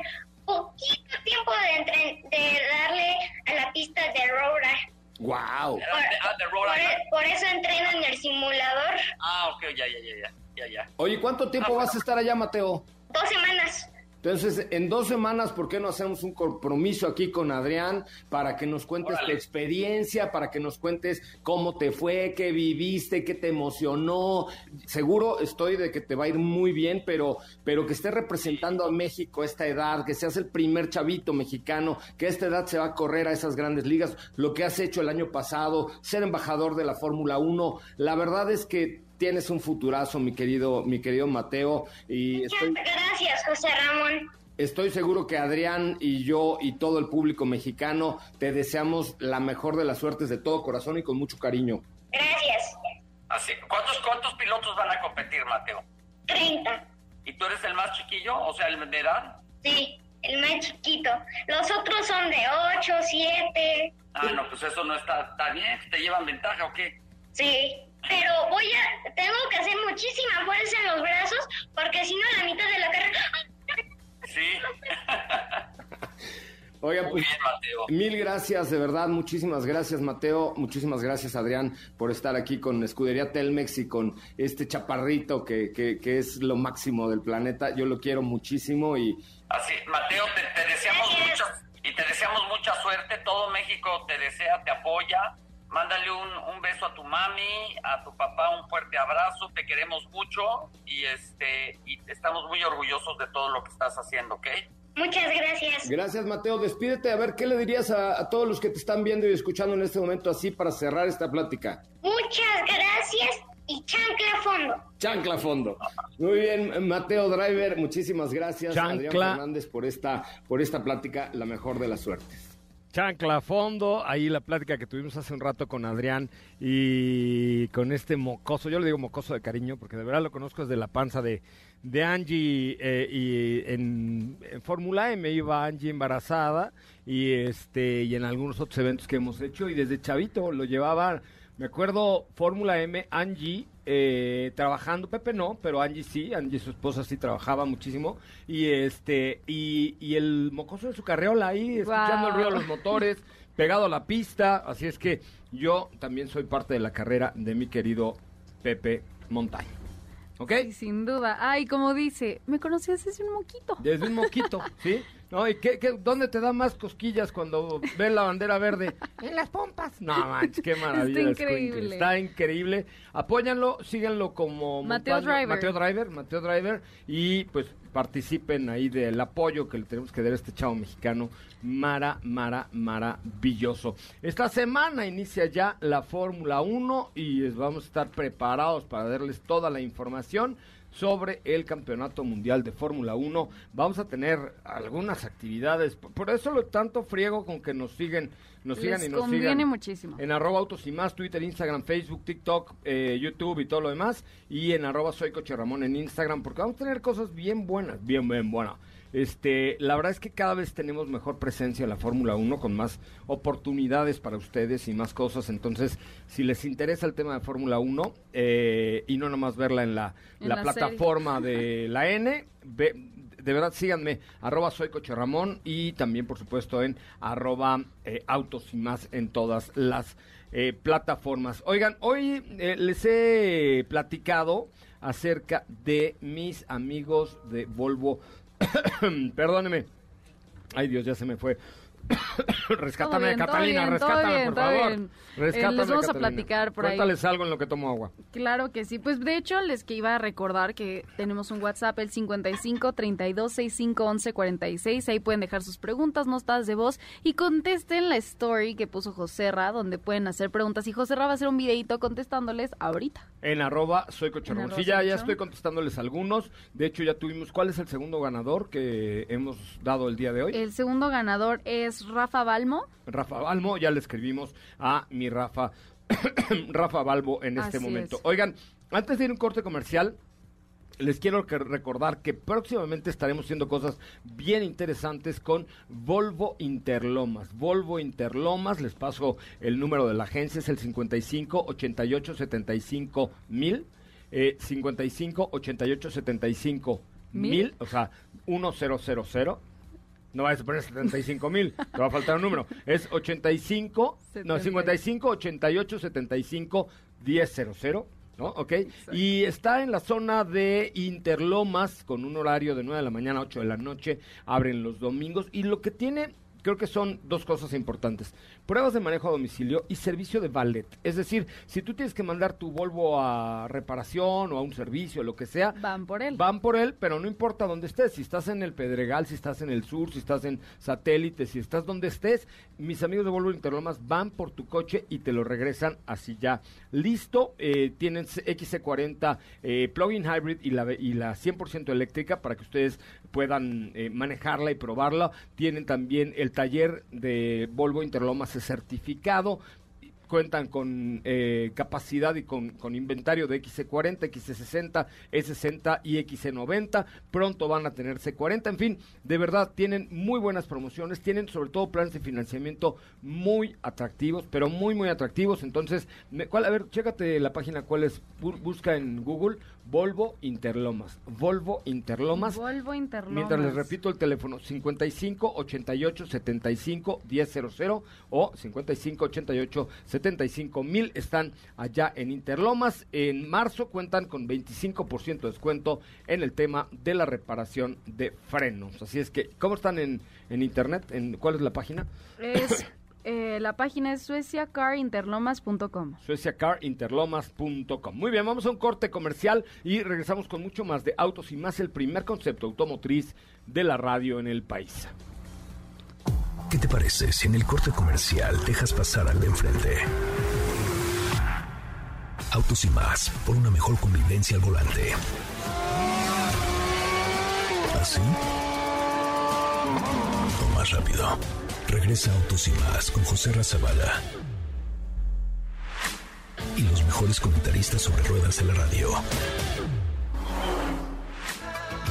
Speaker 8: poquito tiempo de, de darle a la pista de Roller.
Speaker 9: Wow.
Speaker 8: Por, ah, por, eso entreno en el simulador.
Speaker 7: Ah, ok, ya, ya, ya, ya, ya.
Speaker 9: Oye, ¿cuánto tiempo vas a estar allá, Mateo?
Speaker 8: Dos semanas.
Speaker 9: Entonces, en dos semanas, ¿por qué no hacemos un compromiso aquí con Adrián para que nos cuentes tu experiencia, para que nos cuentes cómo te fue, qué viviste, qué te emocionó? Seguro estoy de que te va a ir muy bien, pero, pero que estés representando a México a esta edad, que seas el primer chavito mexicano, que a esta edad se va a correr a esas grandes ligas, lo que has hecho el año pasado, ser embajador de la Fórmula 1. La verdad es que tienes un futurazo, mi querido, mi querido Mateo. Y
Speaker 8: estoy, Gracias, José Ramón.
Speaker 9: Estoy seguro que Adrián y yo y todo el público mexicano te deseamos la mejor de las suertes de todo corazón y con mucho cariño.
Speaker 8: Gracias.
Speaker 7: Así, ¿cuántos, cuántos pilotos van a competir, Mateo?
Speaker 8: Treinta.
Speaker 7: ¿Y tú eres el más chiquillo, o sea, el de edad?
Speaker 8: Sí, el más chiquito. Los otros son de ocho, siete.
Speaker 7: Ah, no, pues eso no está, está bien. ¿Te llevan ventaja o qué?
Speaker 8: Sí pero voy a, tengo que hacer muchísima fuerza en los brazos, porque si no, la mitad de la carrera...
Speaker 7: Sí.
Speaker 9: Oiga, pues, mil gracias, de verdad, muchísimas gracias, Mateo, muchísimas gracias, Adrián, por estar aquí con Escudería Telmex y con este chaparrito que, que, es lo máximo del planeta. Yo lo quiero muchísimo y...
Speaker 7: Así, Mateo, te, te deseamos mucho y te deseamos mucha suerte. Todo México te desea, te apoya Mándale un, un beso a tu mami, a tu papá un fuerte abrazo, te queremos mucho y este y estamos muy orgullosos de todo lo que estás haciendo, ¿ok?
Speaker 8: Muchas gracias.
Speaker 9: Gracias, Mateo. Despídete. A ver, ¿qué le dirías a, a todos los que te están viendo y escuchando en este momento así para cerrar esta plática?
Speaker 8: Muchas gracias y chancla a fondo.
Speaker 9: Chancla a fondo. Muy bien, Mateo Driver, muchísimas gracias. Adrián
Speaker 2: Chancla.
Speaker 9: Fernández por esta, por esta plática, la mejor de las suertes.
Speaker 2: Chancla a fondo, ahí la plática que tuvimos hace un rato con Adrián y con este mocoso, yo le digo mocoso de cariño porque de verdad lo conozco desde la panza de, de Angie eh, y en, en Fórmula M iba Angie embarazada y este y en algunos otros eventos que hemos hecho y desde chavito lo llevaba, me acuerdo Fórmula M, Angie eh, trabajando, Pepe no, pero Angie sí, Angie su esposa sí trabajaba muchísimo y este y, y el mocoso de su carreola ahí escuchando el ruido de los motores, pegado a la pista, así es que yo también soy parte de la carrera de mi querido Pepe Montaño. ¿Ok?
Speaker 3: Sí, sin duda. Ay, como dice, me conocías desde un moquito.
Speaker 2: Desde un moquito, ¿sí? No, ¿y qué, qué- dónde te da más cosquillas cuando ves la bandera verde? En las pompas. No manches, qué maravilla.
Speaker 3: Está increíble.
Speaker 2: Está increíble. Apóyanlo, síganlo como
Speaker 3: Mateo Driver.
Speaker 2: Mateo Driver, Mateo Driver y pues participen ahí del apoyo que le tenemos que dar a este chavo mexicano. Mara, mara, maravilloso. Esta semana inicia ya la Fórmula 1 y vamos a estar preparados para darles toda la información sobre el Campeonato Mundial de Fórmula 1. Vamos a tener algunas actividades, por- eso lo tanto friego con que nos siguen, nos sigan y nos
Speaker 3: conviene
Speaker 2: sigan
Speaker 3: muchísimo.
Speaker 2: en arroba autos y más, Twitter, Instagram, Facebook, TikTok, eh, YouTube y todo lo demás. Y en arroba soy Coche Ramón en Instagram, porque vamos a tener cosas bien buenas, bien, bien buenas. Este, la verdad es que cada vez tenemos mejor presencia en la Fórmula 1 con más oportunidades para ustedes y más cosas. Entonces, si les interesa el tema de Fórmula 1 eh, y no nomás verla en la,
Speaker 3: En
Speaker 2: la
Speaker 3: la
Speaker 2: plataforma de la N, ve- de verdad síganme, arroba soy Coche Ramón y también por supuesto en arroba eh, autos y más en todas las eh, plataformas. Oigan, hoy eh, les he platicado acerca de mis amigos de Volvo. Perdóneme. Ay Dios, ya se me fue. rescátame,
Speaker 3: bien,
Speaker 2: Catalina,
Speaker 3: bien,
Speaker 2: rescátame,
Speaker 3: bien,
Speaker 2: por favor.
Speaker 3: bien. Eh,
Speaker 2: Rescátame,
Speaker 3: les vamos a platicar por ahí.
Speaker 2: Algo en lo que tomo agua.
Speaker 3: Claro que sí. Pues de hecho les que iba a recordar que tenemos un WhatsApp, el 55 32 65 11 46. Ahí pueden dejar sus preguntas, notas de voz y contesten la story que puso José Ra, donde pueden hacer preguntas. Y José Ra va a hacer un videito contestándoles ahorita.
Speaker 2: En arroba soy Coche Ramón. Sí, ya, ya estoy contestándoles algunos. De hecho, ya tuvimos. ¿Cuál es el segundo ganador que hemos dado el día de hoy?
Speaker 3: El segundo ganador es Rafa Balmo.
Speaker 2: Rafa Balmo. Ya le escribimos a mi Rafa, Rafa Balbo en este
Speaker 3: Así
Speaker 2: momento.
Speaker 3: es.
Speaker 2: Oigan, antes de ir a un corte comercial, les quiero recordar que próximamente estaremos haciendo cosas bien interesantes con Volvo Interlomas. Volvo Interlomas, les paso el número de la agencia, es el 55 88 75 mil. Eh, 55 88 75 mil, o sea, 1000. No vayas a poner 75 mil, te va a faltar un número. Es 85, no, 55 88 75 100. ¿No? Ok. Y está en la zona de Interlomas con un horario de 9 de la mañana a 8 de la noche. Abren los domingos. Y lo que tiene, creo que son dos cosas importantes. Pruebas de manejo a domicilio y servicio de valet. Es decir, si tú tienes que mandar tu Volvo a reparación o a un servicio, lo que sea,
Speaker 3: Van por él.
Speaker 2: Van por él, pero no importa dónde estés. Si estás en el Pedregal, si estás en el sur, si estás en satélite, si estás donde estés, mis amigos de Volvo Interlomas van por tu coche y te lo regresan así ya listo. Eh, tienen XC40 eh, plug-in hybrid y la, y la 100% eléctrica para que ustedes puedan eh, manejarla y probarla. Tienen también el taller de Volvo Interlomas certificado cuentan con eh, capacidad y con, inventario de XC40, XC60, E60 y XC90. Pronto van a tener C40. En fin, de verdad tienen muy buenas promociones. Tienen sobre todo planes de financiamiento muy atractivos, pero muy, muy atractivos. Entonces, me- ¿cuál? a ver, chécate la página cuál es. Bu- busca en Google Volvo Interlomas. Volvo Interlomas.
Speaker 3: Volvo Interlomas.
Speaker 2: Mientras les repito el teléfono 55 88 75 100 o 55 88 75 mil están allá en Interlomas. En marzo cuentan con 25% de descuento en el tema de la reparación de frenos. Así es que, ¿cómo están en, en internet? ¿En, ¿Cuál es la página?
Speaker 3: Es Eh, la página es sueciacarinterlomas.com.
Speaker 2: Sueciacarinterlomas.com. Muy bien, vamos a un corte comercial y regresamos con mucho más de autos y más el primer concepto automotriz de la radio en el país.
Speaker 1: ¿Qué te parece si en el corte comercial dejas pasar al de enfrente? Autos y más, por una mejor convivencia al volante. ¿Así? O más rápido. Regresa Autos y más con José Razabala. Y los mejores comentaristas sobre ruedas en la radio.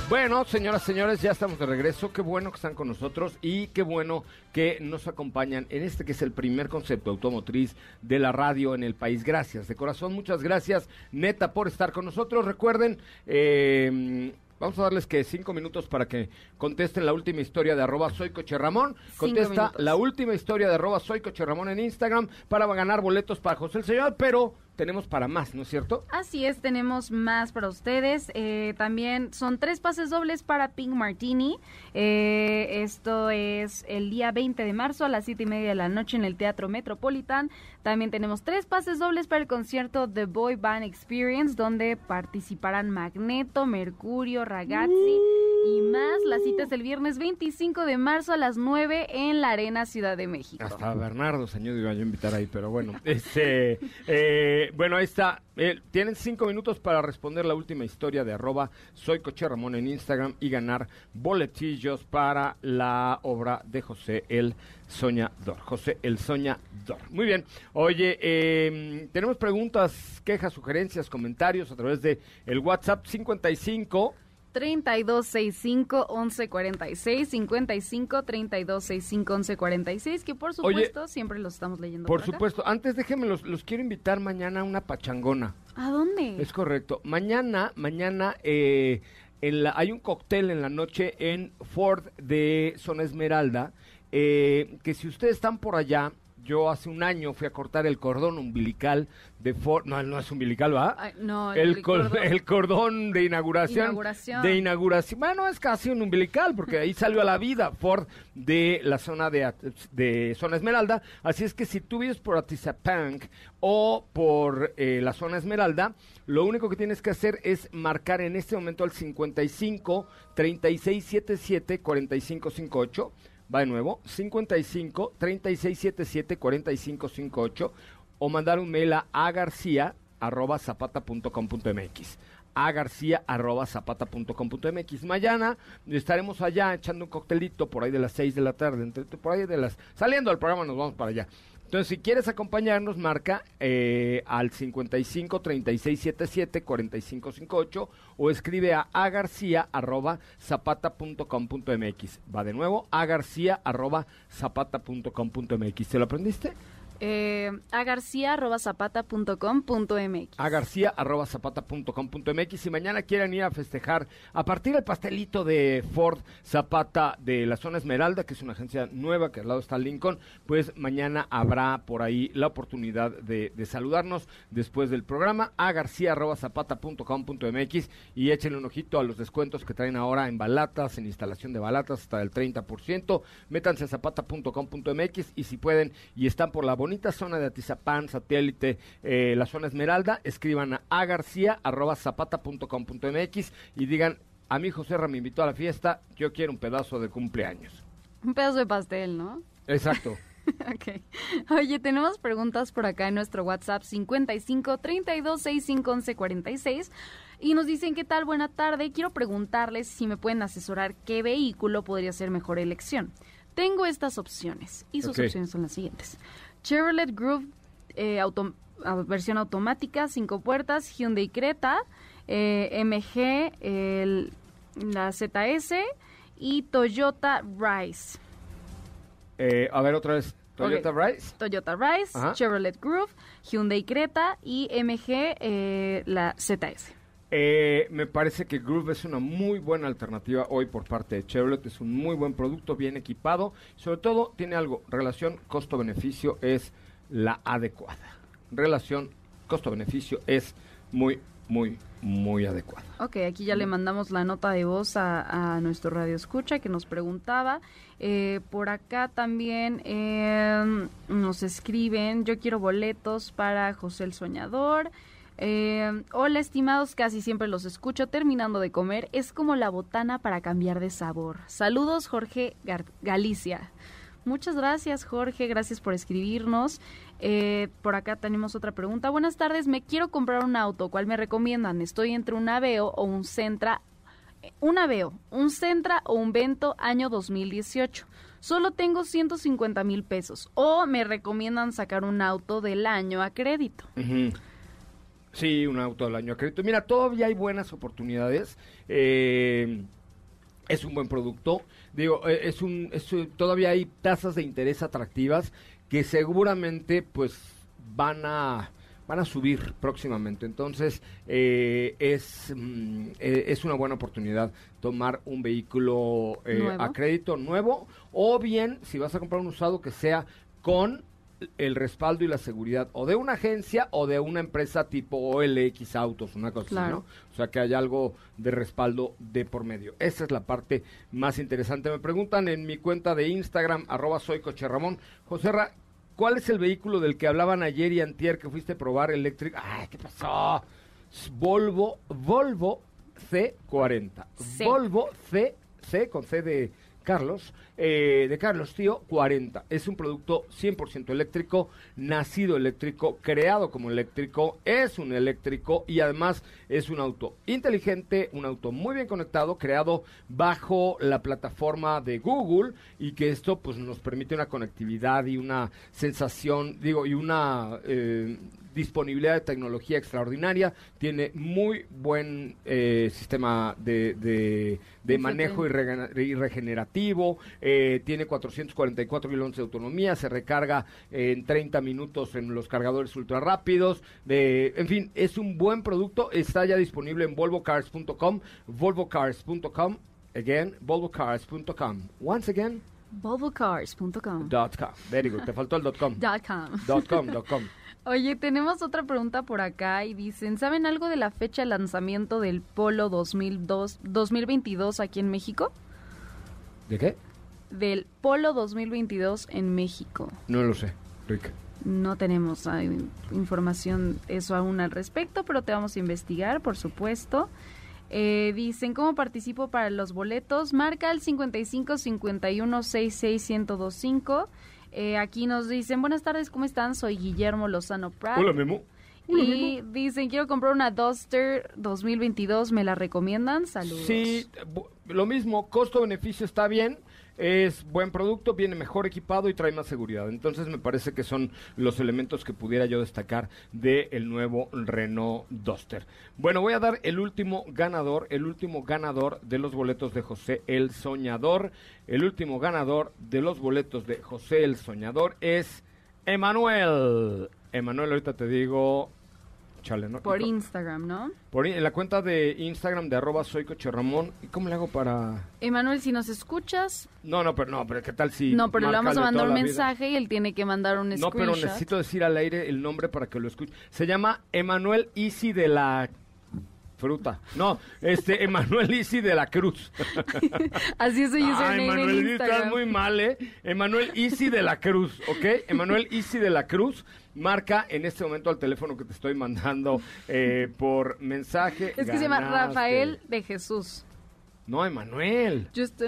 Speaker 2: Bueno, señoras, señores, ya estamos de regreso. Qué bueno que están con nosotros y qué bueno que nos acompañan en este que es el primer concepto automotriz de la radio en el país. Gracias, de corazón, muchas gracias, neta, por estar con nosotros. Recuerden, eh, Vamos a darles que cinco minutos para que contesten la última historia de arroba soy Coche Ramón. Contesta la última historia de arroba soy Coche Ramón en Instagram para ganar boletos para José el Señor, pero tenemos para más, ¿no es cierto?
Speaker 3: Así es, tenemos más para ustedes. Eh, también son tres pases dobles para Pink Martini. Eh, esto es el día 20 de marzo a las siete y media de la noche en el Teatro Metropolitan. También tenemos tres pases dobles para el concierto The Boy Band Experience, donde participarán Magneto, Mercurio, Ragazzi y más. La cita es el viernes 25 de marzo a las 9 en la Arena Ciudad de México.
Speaker 2: Hasta Bernardo, señor, iba yo a invitar ahí, pero bueno. este, eh, bueno, ahí está. Eh, tienen cinco minutos para responder la última historia de arroba soy Coche Ramón en Instagram y ganar boletillos para la obra de José el Soñador. José el Soñador. Muy bien. Oye, em, tenemos preguntas, quejas, sugerencias, comentarios a través de el WhatsApp 55
Speaker 3: 3265 1146 55 3265 1146 que por supuesto siempre los estamos leyendo.
Speaker 2: Por, supuesto, antes déjenme los, los quiero invitar mañana a una pachangona.
Speaker 3: ¿A dónde?
Speaker 2: Es correcto. Mañana, mañana eh, en la, hay un cóctel en la noche en Ford de Zona Esmeralda. Eh, que si ustedes están por allá, yo hace un año fui a cortar el cordón umbilical de Ford. No, no es umbilical, ¿va?
Speaker 3: no,
Speaker 2: el, cordón. el, cordón. de inauguración, De inauguración. Bueno, es casi un umbilical, porque ahí salió a la vida Ford de la zona de, de zona Esmeralda. Así es que si tú vives por Atizapunk o por eh, la zona Esmeralda, lo único que tienes que hacer es marcar en este momento al 55 3677 4558 Va de nuevo, 55 3677 4558 o mandar un mail a agarcia arroba zapata.com.mx a garcía arroba zapata.com.mx. Mañana estaremos allá echando un coctelito por ahí de las 6 de la tarde, entre, por ahí de las saliendo del programa nos vamos para allá. Entonces, si quieres acompañarnos, marca eh, al 55 36 77 45 58 o escribe a agarcia.zapata.com.mx. Va de nuevo, agarcia.zapata.com.mx. ¿Te lo aprendiste?
Speaker 3: Eh, a garcía.zapata.com.mx.
Speaker 2: A garcía.zapata.com.mx. Si mañana quieren ir a festejar a partir del pastelito de Ford Zapata de la zona Esmeralda, que es una agencia nueva que al lado está Lincoln, pues mañana habrá por ahí la oportunidad de, saludarnos después del programa a garcía.zapata.com.mx y échenle un ojito a los descuentos que traen ahora en balatas, en instalación de balatas hasta el 30%. Métanse a zapata.com.mx y si pueden y están por la bonita bonita zona de Atizapán, satélite, eh, la zona Esmeralda, escriban a agarcia.zapata.com.mx y digan, a mi José me invitó a la fiesta, yo quiero un pedazo de cumpleaños.
Speaker 3: Un pedazo de pastel, ¿no?
Speaker 2: Exacto.
Speaker 3: ok. Oye, tenemos preguntas por acá en nuestro WhatsApp 55 32 65 11 46 y nos dicen qué tal, buena tarde. Quiero preguntarles si me pueden asesorar qué vehículo podría ser mejor elección. Tengo estas opciones y sus opciones son las siguientes. Chevrolet Groove eh, versión automática, cinco puertas, Hyundai Creta, eh, MG, la ZS y Toyota Rise.
Speaker 2: Eh, a ver otra vez. Toyota Rise.
Speaker 3: Toyota Rise, Chevrolet Groove, Hyundai Creta y MG, la ZS.
Speaker 2: Me parece que Groove es una muy buena alternativa hoy por parte de Chevrolet. Es un muy buen producto, bien equipado. Sobre todo tiene algo, relación costo-beneficio es la adecuada. Relación costo-beneficio es muy, muy muy adecuada.
Speaker 3: Ok, aquí ya le mandamos la nota de voz a, nuestro radio escucha que nos preguntaba. Eh, por acá también em, nos escriben, yo quiero boletos para José el Soñador. Eh, hola estimados, casi siempre los escucho terminando de comer. Es como la botana para cambiar de sabor. Saludos Jorge Galicia. Muchas gracias Jorge, gracias por escribirnos. Eh, por acá tenemos otra pregunta. Buenas tardes, me quiero comprar un auto, ¿cuál me recomiendan? Estoy entre un Aveo o un Centra. Un Aveo, un Centra o un Vento año 2018. Solo tengo 150 mil pesos. O me recomiendan sacar un auto del año a crédito.
Speaker 2: Sí, un auto del año a crédito. Mira, todavía hay buenas oportunidades. Eh, es un buen producto. Digo, eh, es un, todavía hay tasas de interés atractivas que seguramente pues van a van a subir próximamente. Entonces, eh, es, mm, es una buena oportunidad tomar un vehículo a crédito nuevo o bien, si vas a comprar un usado, que sea con el respaldo y la seguridad o de una agencia o de una empresa tipo OLX Autos, una cosa así, ¿no? O sea, que haya algo de respaldo de por medio. Esa es la parte más interesante. Me preguntan en mi cuenta de Instagram, arroba soy Ramón. José Ra, ¿cuál es el vehículo del que hablaban ayer y antier que fuiste a probar eléctrico? Ay, ¿qué pasó? Volvo, Volvo C40. Volvo C, C con C de Carlos, eh, de Carlos Tío, 40. Es un producto 100% eléctrico, nacido eléctrico, creado como eléctrico, es un eléctrico y además es un auto inteligente, un auto muy bien conectado, creado bajo la plataforma de Google y que esto pues nos permite una conectividad y una sensación, digo, y una... Eh, disponibilidad de tecnología extraordinaria, tiene muy buen eh, sistema de, de, manejo y, regenerativo, eh, tiene 444 kilómetros de autonomía, se recarga en 30 minutos en los cargadores ultra rápidos, de, en fin, es un buen producto, está ya disponible en volvocars.com, volvocars.com, again, volvocars.com, once again,
Speaker 3: volvocars.com.
Speaker 2: Very good. Te faltó el dot com.
Speaker 3: Dot com.
Speaker 2: Dot com, dot com.
Speaker 3: Oye, tenemos otra pregunta por acá y dicen, ¿saben algo de la fecha de lanzamiento del Polo 2002, 2022 aquí en México?
Speaker 2: ¿De qué?
Speaker 3: Del Polo 2022 en México.
Speaker 2: No lo sé, Rick.
Speaker 3: No tenemos información eso aún al respecto, pero te vamos a investigar, por supuesto. Eh, dicen, ¿cómo participo para los boletos? Marca el 55 51 66 1025 eh, aquí nos dicen, buenas tardes, ¿cómo están? Soy Guillermo Lozano Prat.
Speaker 2: Hola, Memo.
Speaker 3: y dicen, quiero comprar una Duster 2022, ¿me la recomiendan? Saludos.
Speaker 2: Sí, lo mismo, costo-beneficio está bien es buen producto, viene mejor equipado y trae más seguridad. Entonces me parece que son los elementos que pudiera yo destacar del nuevo Renault Duster. Bueno, voy a dar el último ganador, el último ganador de los boletos de José el Soñador. El último ganador de los boletos de José el Soñador es Emanuel. Emanuel, ahorita te digo
Speaker 3: por Instagram, ¿no?
Speaker 2: Por en la cuenta de Instagram de arroba soy Coche Ramón. ¿Y cómo le hago para...?
Speaker 3: Emanuel, si nos escuchas...
Speaker 2: No, no, pero no, pero ¿qué tal si...?
Speaker 3: No, pero le vamos a mandar un mensaje y él tiene que mandar un
Speaker 2: screenshot. No, pero necesito decir al aire el nombre para que lo escuche. Se llama Emanuel Easy de la fruta. No, este, Emanuel Isi de la Cruz.
Speaker 3: Así es su username Emanuel, en
Speaker 2: estás muy mal, ¿eh? Emanuel Isi de la Cruz, ¿ok? Emanuel Isi de la Cruz. Marca en este momento al teléfono que te estoy mandando eh, por mensaje.
Speaker 3: Es que se llama Rafael de Jesús.
Speaker 2: No, Emanuel.
Speaker 3: Just,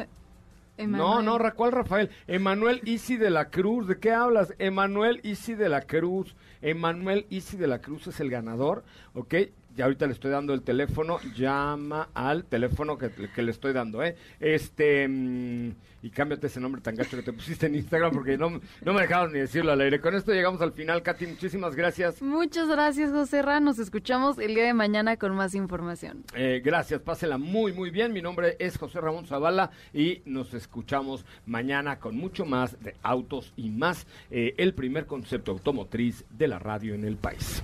Speaker 2: No, no, ¿cuál Rafael? Emanuel Isi de la Cruz. ¿De qué hablas? Emanuel Isi de la Cruz. Emanuel Isi de la Cruz es el ganador, ¿ok? Ya ahorita le estoy dando el teléfono, llama al teléfono que, que le estoy dando, ¿eh? Este, mm, y cámbiate ese nombre tan gacho que te pusiste en Instagram porque no, no me dejaron ni decirlo al aire. Con esto llegamos al final, Katy, muchísimas gracias.
Speaker 3: Muchas gracias, José Ra. Nos escuchamos el día de mañana con más información.
Speaker 2: Eh, gracias, pásela muy, muy bien. Mi nombre es José Ramón Zavala y nos escuchamos mañana con mucho más de autos y más, eh, el primer concepto automotriz de la radio en el país.